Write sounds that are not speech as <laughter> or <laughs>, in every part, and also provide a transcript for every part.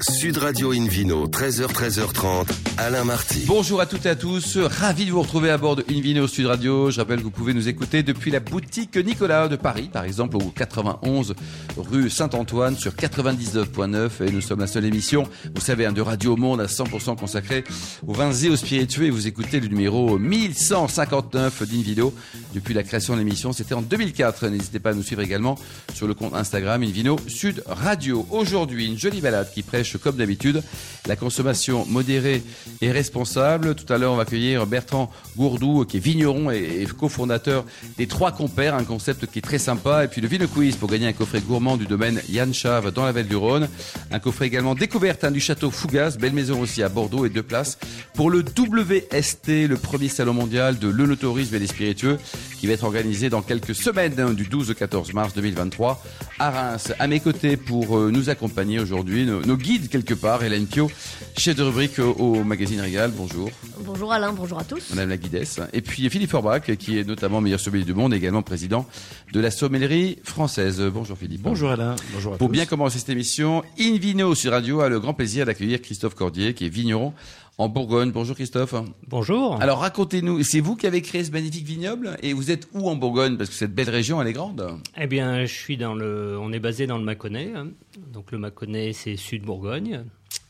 Sud Radio Invino, 13h, 13h30, Alain Marty. Bonjour à toutes et à tous, ravi de vous retrouver à bord de Invino Sud Radio. Je rappelle que vous pouvez nous écouter depuis la boutique Nicolas de Paris, par exemple au 91 rue Saint-Antoine sur 99.9 et nous sommes la seule émission, vous savez, hein, de Radio Monde à 100% consacrée aux vins et aux spiritueux vous écoutez le numéro 1159 d'Invino depuis la création de l'émission, c'était en 2004. N'hésitez pas à nous suivre également sur le compte Instagram Invino Sud Radio. Aujourd'hui, une jolie balade qui comme d'habitude la consommation modérée et responsable. Tout à l'heure, on va accueillir Bertrand Gourdou, qui est vigneron et, cofondateur des Trois Compères, un concept qui est très sympa. Et puis le Vino Quiz pour gagner un coffret gourmand du domaine Yann Chave dans la Vallée du Rhône. Un coffret également découverte hein, du château Fougas, belle maison aussi à Bordeaux et deux places pour le WST, le premier salon mondial de l'œnotourisme et des spiritueux, qui va être organisé dans quelques semaines, hein, du 12 au 14 mars 2023 à Reims. À mes côtés pour euh, nous accompagner aujourd'hui, nos guides quelque part. Hélène Pio, chef de rubrique au, magazine Régal. Bonjour. Bonjour Alain, bonjour à tous. Madame la guidesse. Et puis Philippe Forbach, qui est notamment meilleur sommelier du monde, également président de la sommellerie française. Bonjour Philippe. Bonjour Alain. Bonjour à Pour bien commencer cette émission, Invino sur Radio a le grand plaisir d'accueillir Christophe Cordier, qui est vigneron en Bourgogne. Bonjour Christophe. Bonjour. Alors racontez-nous, c'est vous qui avez créé ce magnifique vignoble et vous êtes où en Bourgogne? Parce que cette belle région, elle est grande. Eh bien, je suis dans le, on est basé dans le Mâconnais. Hein. Donc le Mâconnais, c'est sud Bourgogne.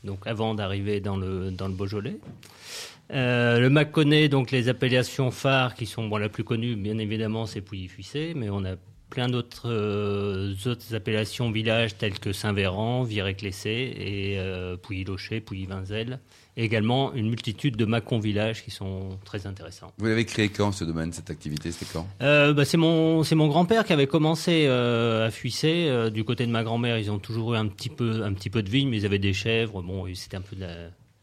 Donc avant d'arriver dans le dans le Beaujolais. Euh, le Mâconnais, donc les appellations phares qui sont bon, la plus connue, bien évidemment, c'est Pouilly-Fuissé, mais on a plein d'autres euh, autres appellations villages tels que Saint-Véran, Viré-Clessé et euh, Pouilly-Locher, Pouilly-Vinzel également une multitude de Macon villages qui sont très intéressants. Vous l'avez créé quand ce domaine, cette activité C'était quand? Euh, bah, C'est mon, c'est mon grand-père qui avait commencé euh, à Fuisser. Euh, du côté de ma grand-mère, ils ont toujours eu un petit peu, un petit peu de vigne, mais ils avaient des chèvres. Bon, c'était un peu de la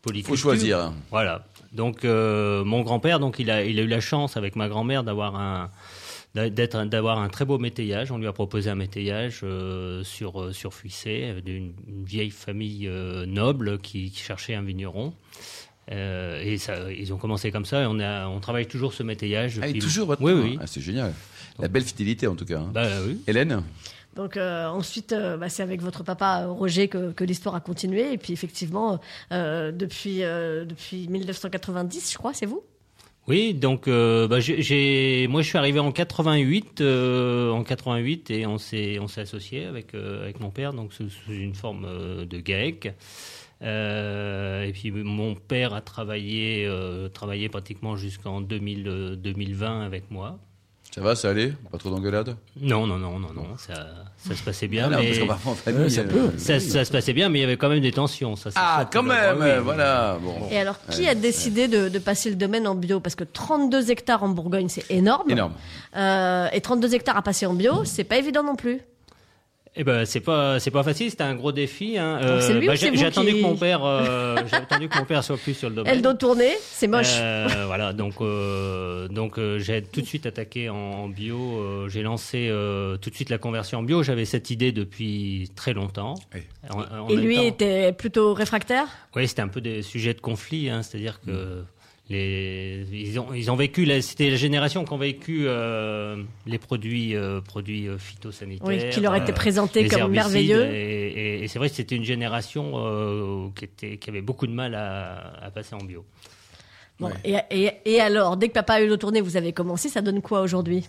politique. Faut choisir. Voilà. Donc mon grand-père, donc il a, il a eu la chance avec ma grand-mère d'avoir un d'être d'avoir un très beau métayage. On lui a proposé un métayage euh, sur euh, sur Fuissé, d'une vieille famille euh, noble qui, cherchait un vigneron. et ça, ils ont commencé comme ça et on, a, on travaille toujours ce métayage. Ah, toujours Oui, oui. Ah, c'est génial. La belle fidélité en tout cas. Hein. Bah, oui. Hélène donc ensuite, bah, c'est avec votre papa Roger que, que l'histoire a continué. Et puis effectivement, depuis, depuis 1990, je crois, c'est vous? Oui, donc euh, bah, j'ai, moi je suis arrivé en 88, euh, en 88 et on s'est on s'est associé avec euh, avec mon père, donc sous, une forme de GAEC. et puis mon père a travaillé travaillé pratiquement jusqu'en 2020 avec moi. Ça va, ça allait Pas trop d'engueulades Non, non, non, non, non, ça, ça se passait bien. mais... ça, peut. Ça, se passait bien, mais il y avait quand même des tensions. Ça, ah, quand même, voilà. Bon. Et alors, qui a décidé de, de, passer le domaine en bio? Parce que 32 hectares en Bourgogne, c'est énorme. Énorme. Euh, et 32 hectares à passer en bio, c'est pas évident non plus. Eh ben c'est pas c'est pas facile, c'était un gros défi. Hein. Euh, bah, j'ai attendu que mon père euh, j'ai attendu que mon père soit plus sur le domaine. Elle doit tourner, c'est moche. Euh, voilà donc euh, donc euh, j'ai tout de suite attaqué en, bio. j'ai lancé tout de suite la conversion en bio. J'avais cette idée depuis très longtemps. Et lui était plutôt réfractaire? Oui, c'était un peu des sujets de conflit, hein, c'est-à-dire que. Mm les, ils, ont, ils ont vécu, c'était la génération qui ont vécu euh, les produits, euh, produits euh, phytosanitaires. Oui, qui leur étaient présentés comme merveilleux. Et, et, c'est vrai que c'était une génération qui, était, qui avait beaucoup de mal à, à passer en bio. Bon, et, et, alors, dès que papa a eu le tournée, vous avez commencé, ça donne quoi aujourd'hui?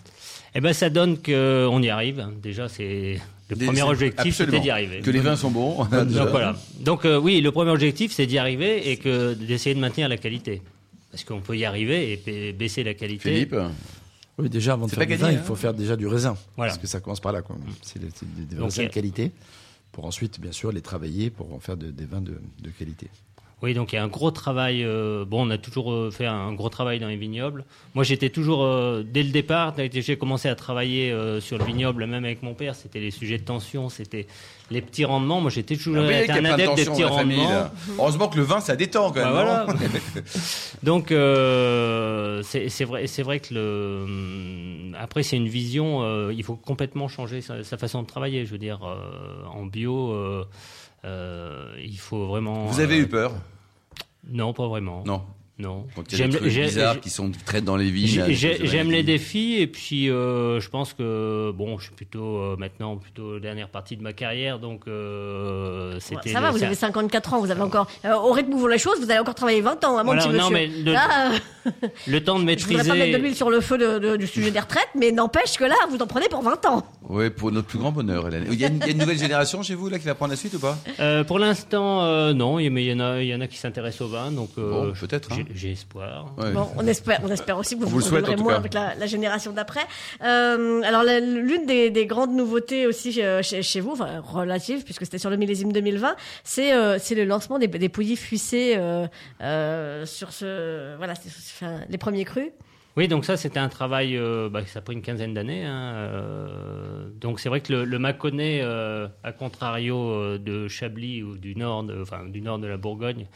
Eh ben, ça donne qu'on y arrive. Déjà, c'est le premier objectif, c'était d'y arriver. Que les vins sont bons. Donc <laughs> voilà. Donc oui, le premier objectif, c'est d'y arriver et que d'essayer de maintenir la qualité. Parce qu'on peut y arriver et baisser la qualité. Philippe Oui, déjà, avant de faire du vin, il hein. faut faire déjà du raisin. Parce que ça commence par là. C'est des, raisins de qualité. Pour ensuite, bien sûr, les travailler pour en faire des vins de, qualité. Oui, donc il y a un gros travail. Euh, bon, on a toujours euh, fait un gros travail dans les vignobles. Moi, j'étais toujours, euh, dès le départ, j'ai commencé à travailler sur le vignoble, même avec mon père, c'était les sujets de tension, c'était les petits rendements. Moi, j'étais toujours ah un adepte des petits rendements. Heureusement que le vin, ça détend quand bah, même. voilà. <laughs> <laughs> donc, euh, c'est vrai, c'est vrai que le. Hum, après, c'est une vision. Euh, il faut complètement changer sa, façon de travailler. Je veux dire, euh, en bio, il faut vraiment. Vous avez eu peur? Non, pas vraiment. Non. non. J'aime les bizarres qui sont traîtent dans les villes. J'aime les défis et puis euh, je pense que bon, je suis plutôt euh, maintenant plutôt dernière partie de ma carrière, donc euh, c'était. ça va, vous avez 54 ans, vous avez encore au rythme où vous les choses, vous allez encore travailler 20 ans, à mon petit non, monsieur. Mais le, le, temps de maîtriser. <laughs> Je voudrais pas mettre de l'huile sur le feu du sujet des retraites, mais n'empêche que là, vous en prenez pour 20 ans. Oui, pour notre plus grand bonheur, Hélène. Il y, a une, nouvelle génération chez vous là qui va prendre la suite ou pas? Pour l'instant, non, mais il y en a, il y en a qui s'intéressent au vin, donc peut-être. Hein. J'ai espoir. Bon, on espère, on espère aussi que vous vous, vous moins avec la, génération d'après. Euh, alors, l'une des, grandes nouveautés aussi euh, chez, vous, enfin, relative, puisque c'était sur le millésime 2020, c'est euh, c'est le lancement des, des pouillis fuissés sur ce, voilà, les premiers crus. Oui, donc ça, c'était un travail, bah, ça a pris une quinzaine d'années. Hein, donc c'est vrai que le, Mâconnais, à contrario de Chablis ou du nord, du nord de la Bourgogne,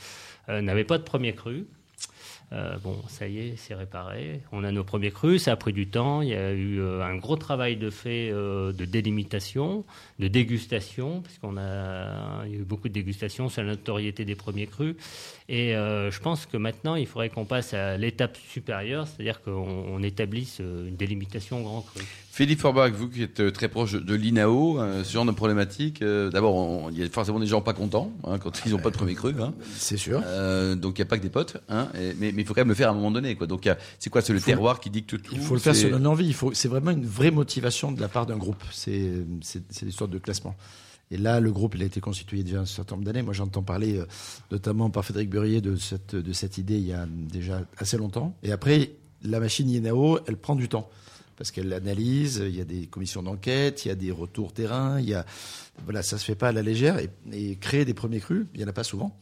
n'avait pas de premier cru. Euh, bon, ça y est, c'est réparé. On a nos premiers crus, ça a pris du temps. Il y a eu euh, un gros travail de fait euh, de délimitation, de dégustation, puisqu'on a, a eu beaucoup de dégustations sur la notoriété des premiers crus. Et je pense que maintenant, il faudrait qu'on passe à l'étape supérieure, c'est-à-dire qu'on établisse une délimitation grand cru. Philippe Forbach, vous qui êtes très proche de l'INAO, ce genre de problématique, d'abord, il y a forcément des gens pas contents hein, quand ils n'ont pas de premier cru. Hein. C'est sûr. donc il n'y a pas que des potes. Hein, mais il faut quand même le faire à un moment donné. Quoi. Donc, c'est quoi C'est le terroir qui dicte tout Il faut le faire sur une envie. C'est vraiment une vraie motivation de la part d'un groupe. C'est l'histoire de classement. Et là, le groupe, il a été constitué déjà un certain nombre d'années. Moi, j'entends parler euh, notamment par Frédéric Burier de cette, de cette idée il y a déjà assez longtemps. Et après, la machine INAO, elle prend du temps parce qu'elle l'analyse, il y a des commissions d'enquête, il y a des retours terrain, il y a voilà, ça se fait pas à la légère et, créer des premiers crus, il y en a pas souvent.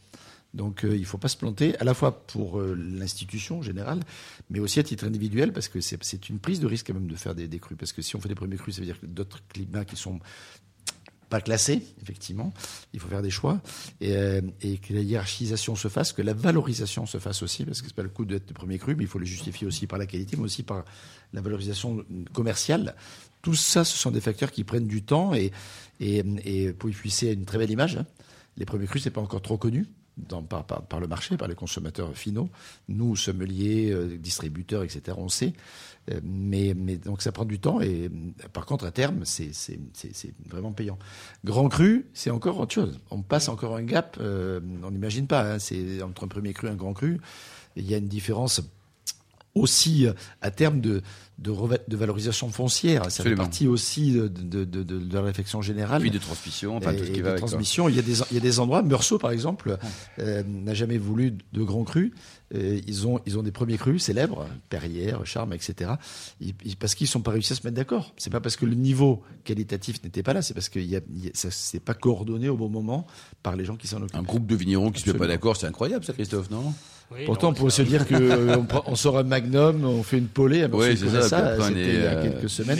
Donc euh, il ne faut pas se planter, à la fois pour euh, l'institution générale, mais aussi à titre individuel, parce que c'est une prise de risque quand même de faire des, des, crues. Parce que si on fait des premiers crus, ça veut dire que d'autres climats qui sont pas effectivement, il faut faire des choix, et, euh, et, que la hiérarchisation se fasse, que la valorisation se fasse aussi, parce que c'est pas le coup d'être le premier cru, mais il faut le justifier aussi par la qualité, mais aussi par la valorisation commerciale. Tout ça, ce sont des facteurs qui prennent du temps, et pour y puisser une très belle image, hein. les premiers crus, c'est pas encore trop connu dans, par, par, le marché, par les consommateurs finaux. Nous, sommeliers, euh, distributeurs, etc., on sait. Euh, mais, mais, donc ça prend du temps et par contre, à terme, c'est vraiment payant. Grand cru, c'est encore autre chose. On passe encore un gap, euh, on n'imagine pas. Hein, c'est entre un premier cru et un grand cru. Il y a une différence aussi à terme de, de, de valorisation foncière. Ça fait partie aussi de, de, de, de, la réflexion générale. Puis de transmission, enfin tout ce qui va de transmission. Il y, a des, il y a des endroits, Meursault par exemple, euh, n'a jamais voulu de grands crus. Euh, ils, ont, ils ont des premiers crus célèbres, Perrière, Charme, etc. parce qu'ils ne sont pas réussi à se mettre d'accord. C'est pas parce que le niveau qualitatif n'était pas là, c'est parce que y a, ça s'est pas coordonné au bon moment par les gens qui s'en occupent. Un groupe de vignerons qui ne se met pas d'accord, c'est incroyable ça, Christophe, non? Pourtant, on pourrait se dire qu'on euh, on sort un magnum, on fait une polée, oui, c'est ça, c'était il y a euh, quelques semaines.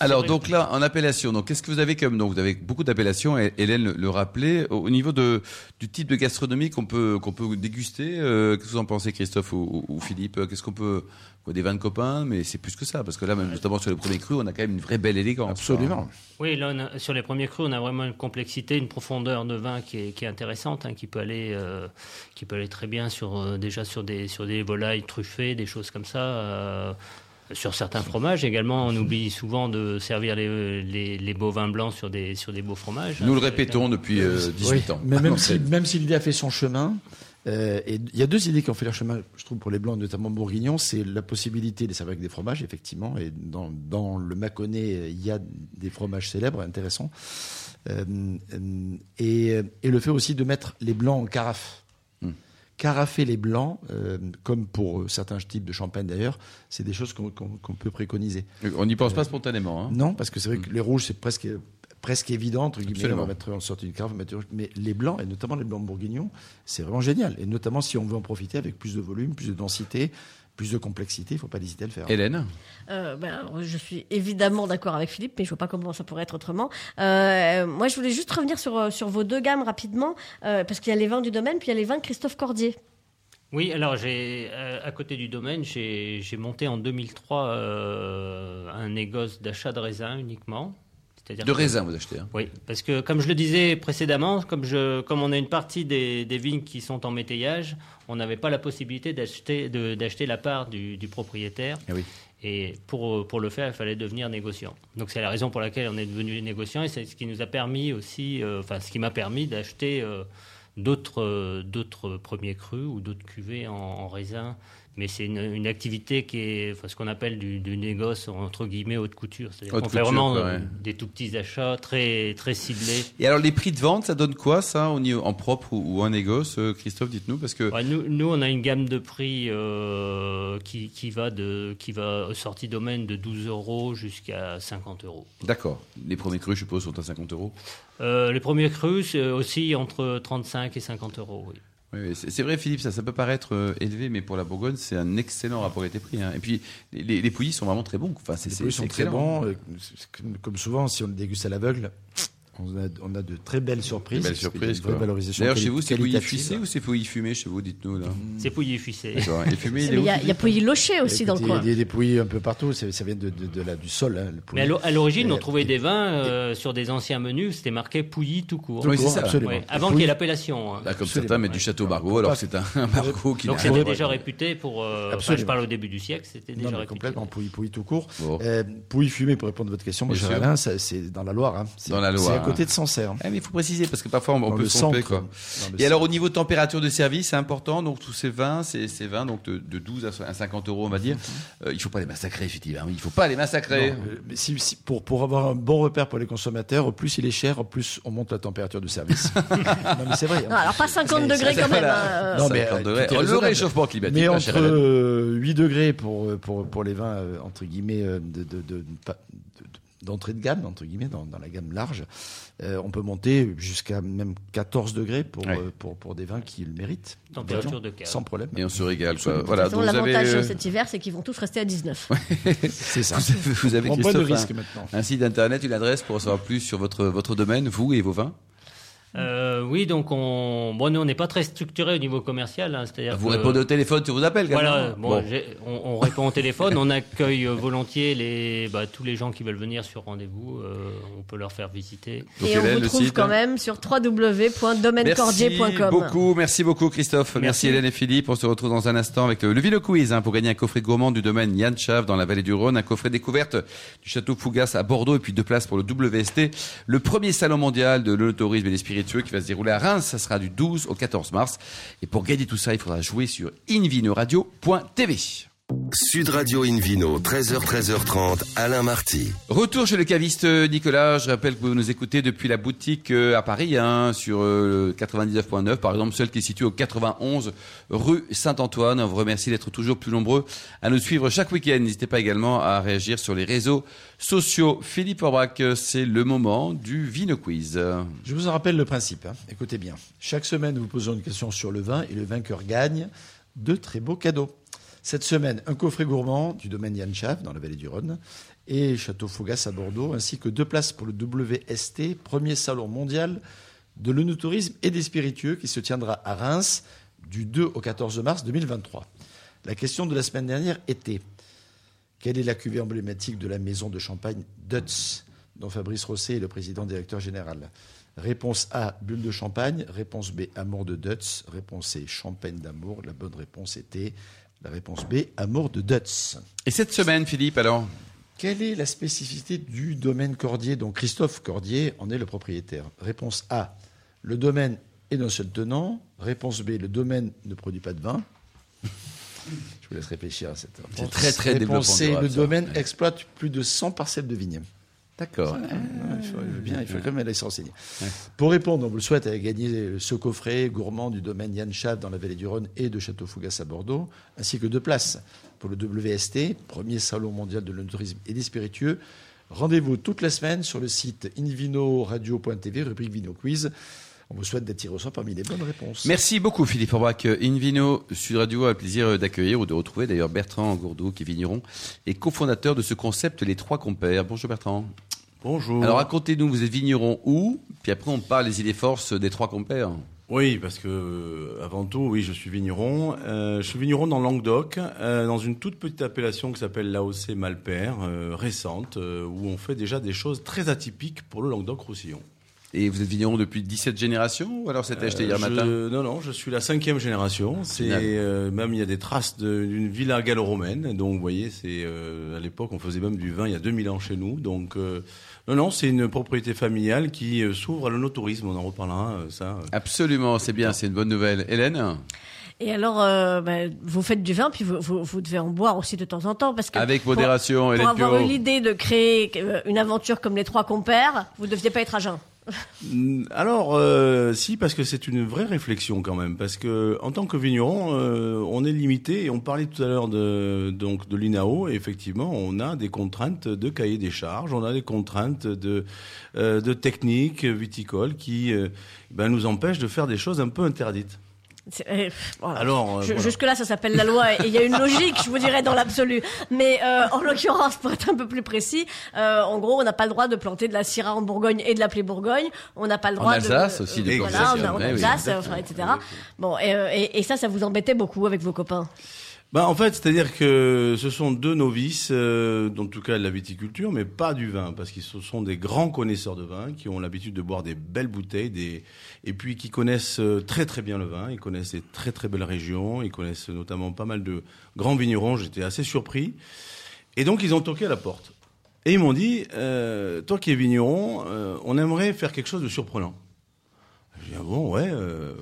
Alors donc là, en appellation, donc qu'est-ce que vous avez comme donc vous avez beaucoup d'appellations. Hélène le, rappelait au niveau de du type de gastronomie qu'on peut qu'on peut déguster. Euh, qu'est-ce que vous en pensez, Christophe ou, Philippe Qu'est-ce qu'on peut des vins de copains, mais c'est plus que ça parce que là, même notamment sur les premiers crus, on a quand même une vraie belle élégance. Absolument. Oui, là, sur les premiers crus, on a vraiment une complexité, une profondeur de vin qui est, qui est intéressante, hein, qui peut aller euh, qui peut aller très bien sur euh, déjà sur des sur des volailles truffées, des choses comme ça sur certains fromages également, on oublie souvent de servir les, les, beaux vins blancs sur des, sur des beaux fromages. Nous le répétons depuis 18 euh, ans. Mais même <laughs> si, même si l'idée a fait son chemin, euh, et il y a deux idées qui ont fait leur chemin, je trouve, pour les blancs, notamment bourguignons, c'est la possibilité de servir avec des fromages, effectivement, et dans, dans le Mâconnais, il y a des fromages célèbres, intéressants, euh, et, et, le fait aussi de mettre les blancs en carafe. Carafer les blancs, euh, comme pour certains types de champagne d'ailleurs, c'est des choses qu'on peut préconiser. On n'y pense pas spontanément. Hein. Non, parce que c'est vrai que les rouges, c'est presque presque évident, entre guillemets, on va mettre en sorte une mais les blancs, et notamment les blancs bourguignons, c'est vraiment génial. Et notamment si on veut en profiter avec plus de volume, plus de densité, plus de complexité, il ne faut pas hésiter à le faire. Hélène euh, ben, Je suis évidemment d'accord avec Philippe, mais je ne vois pas comment ça pourrait être autrement. Euh, moi, je voulais juste revenir sur, euh, sur vos deux gammes rapidement, parce qu'il y a les vins du domaine, puis il y a les vins de Christophe Cordier. Oui, alors j'ai à côté du domaine, j'ai monté en 2003 un négoce d'achat de raisins uniquement. De raisin, vous achetez hein. Oui, parce que comme je le disais précédemment, comme, je, comme on a une partie des, vignes qui sont en métayage, on n'avait pas la possibilité d'acheter, d'acheter la part du, propriétaire. Eh oui. Et pour, pour le faire, il fallait devenir négociant. Donc c'est la raison pour laquelle on est devenu négociant et c'est ce qui nous a permis aussi, euh, enfin ce qui m'a permis d'acheter euh, d'autres, d'autres premiers crus ou d'autres cuvées en raisin mais c'est une, activité qui est enfin, ce qu'on appelle du, du, négoce entre guillemets haute couture. C'est-à-dire qu'on fait vraiment des tout petits achats très très ciblés. Et alors les prix de vente, ça donne quoi ça au niveau, en propre ou, en négoce, euh, Christophe, dites-nous parce que nous, nous, on a une gamme de prix euh, qui, qui, va de qui va sortie domaine de 12 euros jusqu'à 50 euros. D'accord. Les premiers crus, je suppose, sont à 50 euros. Euh, les premiers crus, c'est aussi entre 35 et 50 euros. Oui c'est vrai, Philippe, ça, ça peut paraître euh, élevé, mais pour la Bourgogne, c'est un excellent rapport été-prix. Hein. Et puis, les, les, pouillis sont vraiment très bons. Enfin, les pouillis sont très bons. Euh, comme souvent, si on le déguste à l'aveugle, on a, de très belles surprises. Belles surprises. D'ailleurs, chez vous, c'est pouilly fuissé ou c'est pouilly fumé chez vous Dites-nous. là. C'est pouilly fuissé. il y, a, y a pouilly loché aussi dans le coin. Il y a des pouillis un peu partout. Ça, vient de, du sol. Hein, Mais à l'origine, on trouvait des vins euh, sur des anciens menus. C'était marqué pouilly tout court. Oui, c'est ça. Absolument. avant qu'il y ait l'appellation. Hein. Bah, comme certains mettent du château Margaux. Alors c'est un Margaux qui. Donc c'était déjà réputé pour. Euh, je parle au début du siècle. C'était déjà réputé. Complètement pouilly, pouilly tout court. Euh, pouilly fumé pour répondre à votre question. c'est dans la Loire. Hein. Dans la Loire. Côté de Sancerre. Ah, il faut préciser parce que parfois on, peut se tromper. Quoi. Et alors au niveau de température de service, c'est important. Donc tous ces vins, ces, ces vins donc de, 12 à 50 euros, on va dire. Euh, il faut pas les massacrer, effectivement. Il faut pas les massacrer. mais si, pour, pour avoir un bon repère pour les consommateurs, plus il est cher, plus on monte la température de service. <laughs> non mais c'est vrai. alors pas 50 degrés quand même. Hein. Non mais euh, le réchauffement climatique. Mais entre 8 degrés pour, pour, pour les vins euh, entre guillemets de, de, de d'entrée de gamme, entre guillemets, dans, dans la gamme large. Euh, on peut monter jusqu'à même 14 degrés pour, euh, pour, pour, des vins qui le méritent. Température de cave. Sans problème. Et on se régale. Quoi. Voilà, l'avantage avez... cet hiver, c'est qu'ils vont tous rester à 19. c'est ça. Vous, avez, on de risque maintenant. un site internet, une adresse pour en savoir plus sur votre, votre domaine, vous et vos vins euh, oui, donc on, bon, nous on n'est pas très structuré au niveau commercial, hein, c'est-à-dire vous répondez au téléphone, tu vous appelles. Voilà, bon, On, on, répond au téléphone, on accueille volontiers les, bah, tous les gens qui veulent venir sur rendez-vous, euh, on peut leur faire visiter. Et on vous trouve quand même sur www.domainecordier.com. Merci beaucoup, merci beaucoup Christophe, merci. Hélène et Philippe. On se retrouve dans un instant avec le, le Vino Quiz hein, pour gagner un coffret gourmand du domaine Yann Chav dans la vallée du Rhône, un coffret découverte du château Fougas à Bordeaux et puis deux places pour le WST, le premier salon mondial de l'autorisme et des qui va se dérouler à Reims. Ça sera du 12 au 14 mars. Et pour gagner tout ça, il faudra jouer sur invinoradio.tv. Sud Radio Invino, 13h, 13h30, Alain Marty. Retour chez le caviste Nicolas. Je rappelle que vous nous écoutez depuis la boutique euh, à Paris, hein, sur 99.9, euh, par exemple, celle qui est située au 91 rue Saint-Antoine. On vous remercie d'être toujours plus nombreux à nous suivre chaque week-end. N'hésitez pas également à réagir sur les réseaux sociaux. Philippe Orbach, c'est le moment du Vino Quiz. Je vous en rappelle le principe. Hein. Écoutez bien. Chaque semaine, nous vous posons une question sur le vin et le vainqueur gagne de très beaux cadeaux. Cette semaine, un coffret gourmand du domaine Yann Chav dans la vallée du Rhône et Château Fougas à Bordeaux, ainsi que deux places pour le WST, premier salon mondial de l'œnotourisme et des spiritueux qui se tiendra à Reims du 2 au 14 mars 2023. La question de la semaine dernière était quelle est la cuvée emblématique de la maison de champagne Dutz, dont Fabrice Rosset est le président directeur général? Réponse A, bulle de champagne. Réponse B, amour de Dutz. Réponse C, champagne d'amour. La bonne réponse était la réponse B, amour de Dutz. Et cette semaine, Philippe, alors Quelle est la spécificité du domaine Cordier dont Christophe Cordier en est le propriétaire? Réponse A, le domaine est d'un seul tenant. Réponse B, le domaine ne produit pas de vin. Je vous laisse réfléchir à cette réponse. C'est très très Réponse C, le domaine exploite plus de 100 parcelles de vignes. D'accord. il faut, bien, il faut quand même aller se renseigner. Pour répondre, on vous le souhaite, à gagner ce coffret gourmand du domaine Yann Chav dans la vallée du Rhône et de Château Fougas à Bordeaux, ainsi que deux places pour le WST, premier salon mondial de l'œnotourisme et des spiritueux. Rendez-vous toute la semaine sur le site invinoradio.tv, rubrique Vino Quiz. On vous souhaite d'être tiré au sort parmi les bonnes réponses. Merci beaucoup Philippe Orbach. Invino Sud Radio a le plaisir d'accueillir ou de retrouver d'ailleurs Bertrand Gourdeau qui est vigneron et cofondateur de ce concept Les Trois Compères. Bonjour Bertrand. Bonjour. Alors racontez-nous, vous êtes vigneron où? Puis après on parle des idées forces des Trois Compères. Oui, parce que euh, avant tout, oui, je suis vigneron. Euh, je suis vigneron dans Languedoc, euh, dans une toute petite appellation qui s'appelle l'AOC Malpère, récente, où on fait déjà des choses très atypiques pour le Languedoc-Roussillon. Et vous êtes vigneron depuis 17 générations ou alors c'était acheté hier matin? Non, non, je suis la cinquième génération. C'est même il y a des traces d'une villa gallo-romaine. Donc vous voyez, c'est à l'époque on faisait même du vin il y a 2000 ans chez nous. Donc non, non, c'est une propriété familiale qui euh, s'ouvre à l'onotourisme. On en reparlera, euh, ça. Absolument, c'est bien, c'est une bonne nouvelle. Hélène? Et alors, euh, bah, vous faites du vin, puis vous, vous, devez en boire aussi de temps en temps, parce que avec modération, pour, pour avoir eu l'idée de créer une aventure comme les trois compères, vous ne deviez pas être à jeun. Alors, euh, si, parce que c'est une vraie réflexion quand même, parce que en tant que vigneron, euh, on est limité. Et on parlait tout à l'heure de donc de l'INAO. Et effectivement, on a des contraintes de cahier des charges, on a des contraintes de euh, de technique viticole qui ben, nous empêchent de faire des choses un peu interdites. Euh, Alors, euh, jusque-là, ça s'appelle la loi et il y a une logique, je vous dirais, dans l'absolu. Mais euh, en l'occurrence, pour être un peu plus précis, en gros, on n'a pas le droit de planter de la Syrah en Bourgogne et de l'appeler Bourgogne. On n'a pas le droit en Alsace aussi, de voilà, en, Alsace, etc. Bon, et, et ça, ça vous embêtait beaucoup avec vos copains? Bah, en fait, c'est-à-dire que ce sont deux novices, euh, tout cas de la viticulture, mais pas du vin, parce qu'ils sont des grands connaisseurs de vin, qui ont l'habitude de boire des belles bouteilles, des... et puis qui connaissent euh, très très bien le vin, ils connaissent des très très belles régions, ils connaissent notamment pas mal de grands vignerons, j'étais assez surpris. Et donc ils ont toqué à la porte. Et ils m'ont dit, euh, toi qui es vigneron, euh, on aimerait faire quelque chose de surprenant. J'ai dit, ah bon, ouais, euh,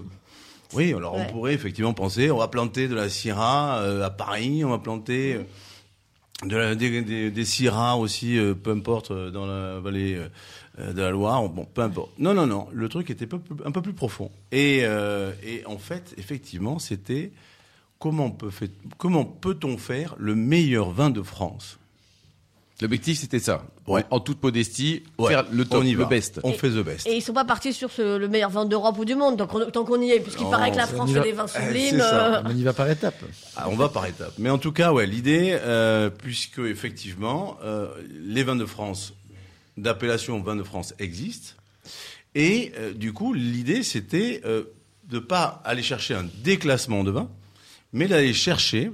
oui, alors on pourrait effectivement penser, on va planter de la Syrah euh, à Paris, on va planter euh, de la, des, des, Syrah aussi, euh, peu importe, dans la vallée de la Loire, bon, peu importe. Non, non, non, le truc était un peu plus profond. Et, et en fait, effectivement, c'était comment peut-on faire le meilleur vin de France L'objectif, c'était ça. En, toute modestie, faire le top, le best. On fait the best. Et ils sont pas partis sur le meilleur vin d'Europe ou du monde, donc tant qu'on y est, puisqu'il paraît que la France fait des vins eh, sublimes. Euh. On y va par étapes. Ah, on va par étapes. Mais en tout cas, ouais, l'idée, euh, puisque effectivement, euh, les vins de France, d'appellation vins de France existent, et du coup, l'idée, c'était de pas aller chercher un déclassement de vin, mais d'aller chercher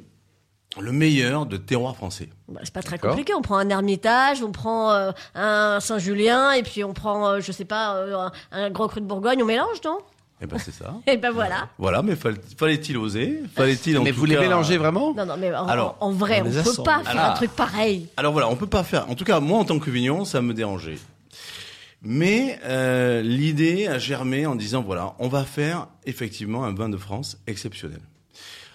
le meilleur de terroir français. Bah, c'est pas très compliqué. On prend un Ermitage, on prend euh, un Saint-Julien, et puis on prend, euh, je sais pas, euh, un, Grand Cru de Bourgogne. On mélange, non? Eh ben c'est ça. <laughs> et ben voilà. Voilà, mais fallait-il oser? Fallait-il Mais vous les mélangez vraiment? Non, non, mais en, alors, en, vrai, on, ne peut pas faire un truc pareil. Alors voilà, on peut pas faire. En tout cas, moi, en tant que vigneron, ça me dérangeait. Mais l'idée a germé en disant voilà, on va faire effectivement un vin de France exceptionnel.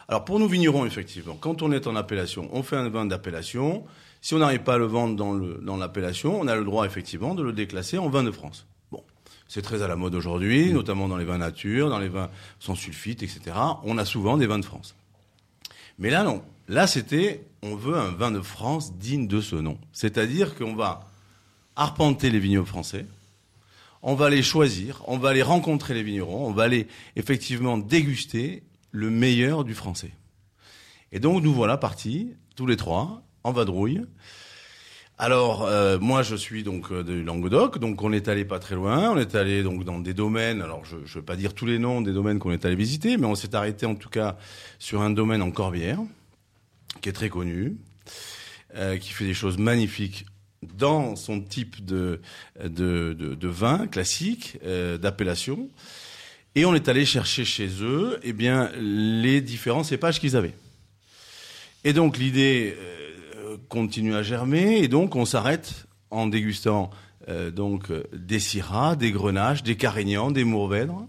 Alors pour nous vignerons, effectivement, quand on est en appellation, on fait un vin d'appellation. Si on n'arrive pas à le vendre dans l'appellation, on a le droit effectivement de le déclasser en vin de France. Bon, c'est très à la mode aujourd'hui, notamment dans les vins nature, dans les vins sans sulfite, etc. On a souvent des vins de France. Mais là non, là c'était, on veut un vin de France digne de ce nom. C'est-à-dire qu'on va arpenter les vignobles français, on va les choisir, on va aller rencontrer les vignerons, on va aller effectivement déguster le meilleur du français. Et donc nous voilà partis, tous les trois, en vadrouille. Alors euh, moi je suis donc euh, de Languedoc, donc on est allé pas très loin, on est allé donc dans des domaines. Alors je ne veux pas dire tous les noms des domaines qu'on est allé visiter, mais on s'est arrêté en tout cas sur un domaine en Corbière qui est très connu, euh, qui fait des choses magnifiques dans son type de de, de, vin classique d'appellation. Et on est allé chercher chez eux, eh bien, les différents cépages qu'ils avaient. Et donc l'idée euh, continue à germer, et donc on s'arrête en dégustant euh, donc des syrahs, des grenaches, des carignans, des mourvèdres.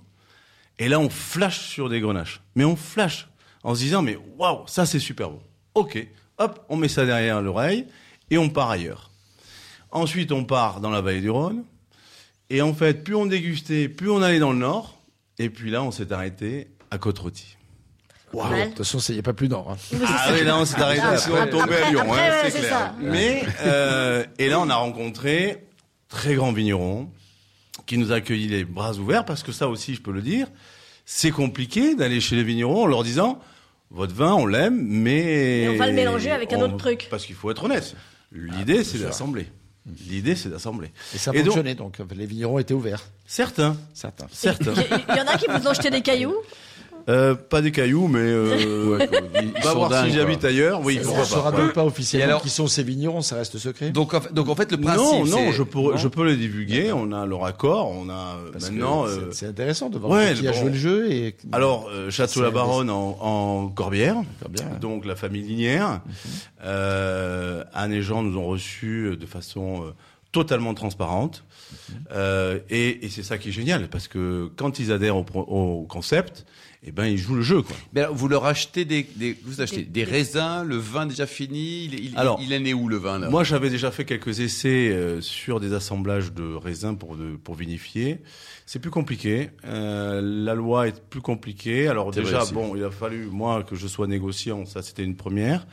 Et là, on flash sur des grenaches. Mais on flash en se disant, mais waouh, ça c'est super bon. Ok, hop, on met ça derrière l'oreille et on part ailleurs. Ensuite, on part dans la vallée du Rhône. Et en fait, plus on dégustait, plus on allait dans le nord. Et puis là, on s'est arrêté à Côte-Rôtie. Wow. De toute façon, il n'y a pas plus d'or. Hein. Ah oui, là, on s'est arrêté, ah, on tombait à Lyon, hein, c'est clair. Mais, euh, et là, on a rencontré très grands vignerons qui nous accueillit les bras ouverts, parce que ça aussi, je peux le dire, c'est compliqué d'aller chez les vignerons en leur disant, votre vin, on l'aime, mais... on va le mélanger avec un autre truc. Parce qu'il faut être honnête. L'idée, c'est d'assembler. L'idée, c'est d'assembler. Et ça fonctionnait, donc, les vignerons étaient ouverts. Certains. Certains. Certains. Il y en a qui vous ont jeté des cailloux? Euh, pas des cailloux, mais euh, ouais, <laughs> ils, va voir si j'habite ailleurs. Oui, on ne saura donc pas officiellement alors, qui sont ces vignerons, ça reste secret. Donc, en fait, donc en fait, le principe, non, non, je peux, je peux le divulguer. On a leur accord, on a Parce maintenant. Euh... C'est intéressant de voir ouais, qui a joué le jeu et. Alors, euh, Château la Baronne en, en Corbière, Corbière, donc la famille Linière. -hmm. Anne et Jean nous ont reçus de façon totalement transparente. Euh, et, et c'est ça qui est génial, parce que quand ils adhèrent au, au concept, eh ben ils jouent le jeu quoi. Mais alors, vous leur achetez des, des vous achetez des, des, raisins, le vin déjà fini. Il, il, alors, il est né où le vin là? Moi j'avais déjà fait quelques essais euh, sur des assemblages de raisins pour de, pour vinifier. C'est plus compliqué. Euh, la loi est plus compliquée. Alors déjà bon, il a fallu moi que je sois négociant, ça c'était une première.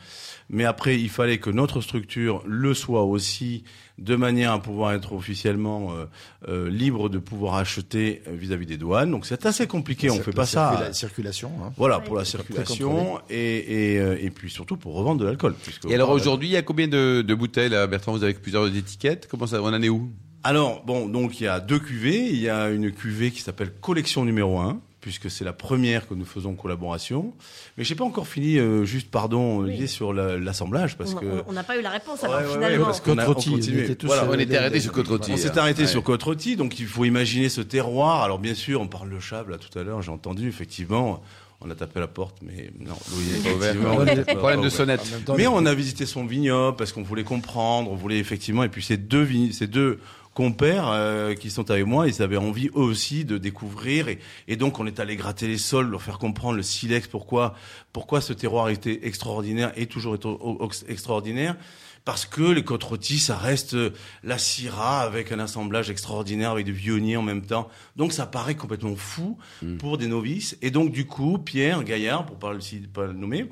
Mais après il fallait que notre structure le soit aussi de manière à pouvoir être officiellement euh, euh, libre de pouvoir acheter euh, vis-à-vis des douanes. Donc c'est assez compliqué, on fait pas ça. La circulation. Hein. Voilà, pour la circulation et, et, et, puis surtout pour revendre de l'alcool. Et alors aujourd'hui, il y a combien de, de bouteilles là, Bertrand Vous avez plusieurs étiquettes? Comment ça On en est où? Alors, bon, donc il y a deux cuvées. Il y a une cuvée qui s'appelle Collection numéro 1, puisque c'est la première que nous faisons en collaboration. Mais j'ai pas encore fini, euh, juste pardon, oui. sur l'assemblage parce on, que on n'a pas eu la réponse alors finalement. parce qu'on a, on, voilà, on était arrêté sur côte On s'est arrêté ouais. sur côte donc il faut imaginer ce terroir. Alors bien sûr, on parle de Chab là tout à l'heure, j'ai entendu effectivement. On a tapé la porte, mais non, Louis est ouvert. Problème de sonnette. Mais on a visité son vignoble parce qu'on voulait comprendre, on voulait effectivement, et puis ces deux, ces deux compères euh, qui sont avec moi, ils avaient envie eux aussi de découvrir et, et, donc on est allé gratter les sols, leur faire comprendre le silex, pourquoi pourquoi ce terroir était extraordinaire et toujours est extraordinaire. Parce que les côtes rôties, ça reste la syrah avec un assemblage extraordinaire avec du vionnier en même temps. Donc ça paraît complètement fou mm. pour des novices. Et donc du coup, Pierre Gaillard, pour pas le, pas le nommer,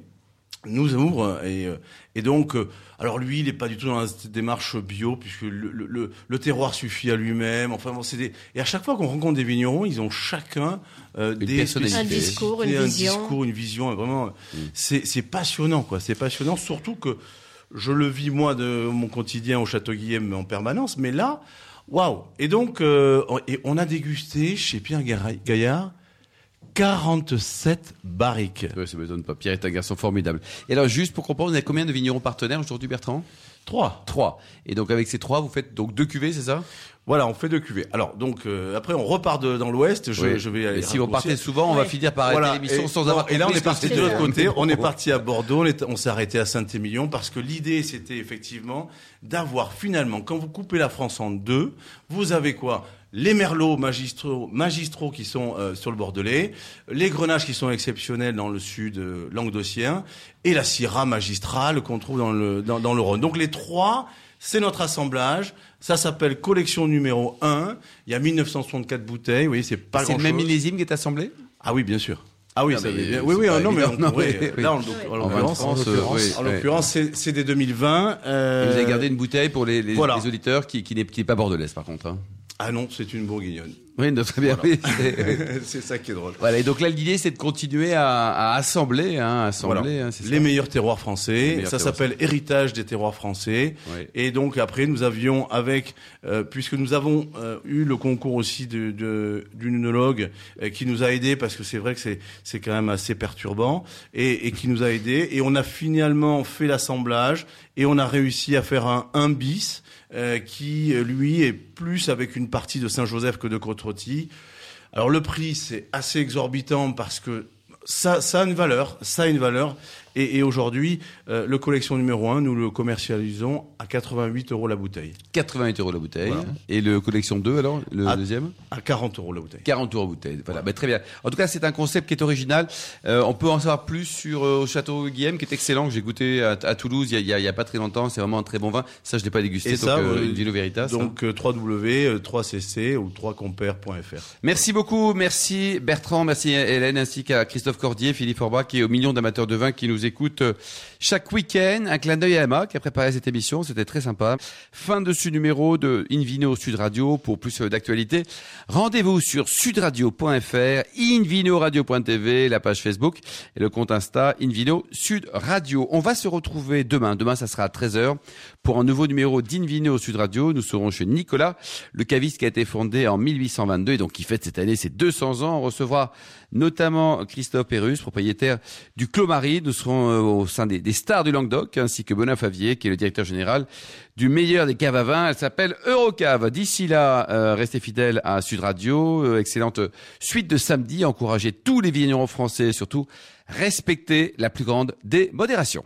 nous ouvre et, euh, et donc euh, alors lui il n'est pas du tout dans cette démarche bio puisque le, le, le terroir suffit à lui-même. Enfin bon c'est des et à chaque fois qu'on rencontre des vignerons ils ont chacun euh, des un discours une un vision. discours une vision vraiment mm. c'est c'est passionnant quoi. C'est passionnant surtout que je le vis moi de mon quotidien au château Guillaume en permanence. Mais là waouh! Et donc euh, et on a dégusté chez Pierre Gaillard 47 barriques. Ouais, ça m'étonne pas. Pierre est un garçon formidable. Et alors, juste pour comprendre, vous avez combien de vignerons partenaires aujourd'hui, Bertrand? Trois. Trois. Et donc, avec ces trois, vous faites donc deux cuvées, c'est ça? Voilà, on fait deux cuvées. Alors donc euh, après on repart de, dans l'ouest. Je, oui. je vais. Aller et si vous partez souvent, on va finir par arrêter voilà. l'émission sans avoir. Et là on est parti de l'autre côté. On est parti à Bordeaux. On, on s'est arrêté à Saint-Émilion parce que l'idée c'était effectivement d'avoir finalement quand vous coupez la France en deux, vous avez quoi? Les merlots magistraux, magistraux qui sont euh, sur le Bordelais, les grenaches qui sont exceptionnels dans le sud euh, languedocien, et la syrah magistrale qu'on trouve dans le, dans, dans le Rhône. Donc les trois, c'est notre assemblage. Ça s'appelle collection numéro 1. Il y a 1964 bouteilles. Vous voyez, c'est pas grand-chose. C'est le même millésime qui est assemblé? Ah oui, bien sûr. Ah oui, non, ça mais, oui, oui, non, mais, non, oui, oui. là, en, en l'occurrence, en l'occurrence, c'est des 2020. Euh... vous avez gardé une bouteille pour les, les, voilà. les auditeurs qui, qui n'est pas bordelaise, par contre. Hein. Ah non, c'est une bourguignonne. Oui, non, très bien. Voilà. <laughs> c'est ça qui est drôle. Voilà, et donc là, l'idée, c'est de continuer à, à assembler, hein, assembler voilà. hein, les meilleurs terroirs français. Meilleurs ça s'appelle Héritage des terroirs français. Oui. Et donc après, nous avions avec, euh, puisque nous avons euh, eu le concours aussi d'une de, œnologue euh, qui nous a aidé parce que c'est vrai que c'est c'est quand même assez perturbant et, et qui nous a aidé. Et on a finalement fait l'assemblage et on a réussi à faire un 1 bis euh, qui, lui, est plus avec une partie de Saint-Joseph que de Côte-Rôtie. Alors le prix, c'est assez exorbitant parce que ça, ça a une valeur, ça a une valeur. Et, et aujourd'hui, euh, le collection numéro 1, nous le commercialisons à 88 euros la bouteille. 88 euros la bouteille. Voilà. Et le collection 2, alors, le à, deuxième? À 40 euros la bouteille. 40 euros la bouteille. Voilà. Bah, très bien. En tout cas, c'est un concept qui est original. Euh, on peut en savoir plus sur euh, au château Guillaume, qui est excellent, que j'ai goûté à, à, Toulouse il y, a, pas très longtemps. C'est vraiment un très bon vin. Ça, je l'ai pas dégusté. Et donc, ça, euh, une Vino Veritas. Donc, hein. w 3cc ou 3compère.fr. Merci beaucoup. Merci Bertrand. Merci Hélène, ainsi qu'à Christophe Cordier, Philippe Forbach, qui est au million d'amateurs de vin qui nous nous écoutent euh, chaque week-end. Un clin d'œil à Emma qui a préparé cette émission. C'était très sympa. Fin de ce numéro de Invino Sud Radio. Pour plus d'actualité, rendez-vous sur sudradio.fr, invinoradio.tv, la page Facebook et le compte Insta Invino Sud Radio. On va se retrouver demain. Demain, ça sera à 13h pour un nouveau numéro d'Invino Sud Radio. Nous serons chez Nicolas, le caviste qui a été fondé en 1822 et donc qui fête cette année ses 200 ans. On recevra notamment Christophe Perrus, propriétaire du Clos Marie. Nous serons euh, au sein des, stars du Languedoc, ainsi que Benoît Favier, qui est le directeur général du meilleur des caves à vin. Elle s'appelle Eurocave. D'ici là, euh, restez fidèles à Sud Radio. Euh, excellente suite de samedi. Encouragez tous les vignerons français, surtout respectez la plus grande des modérations.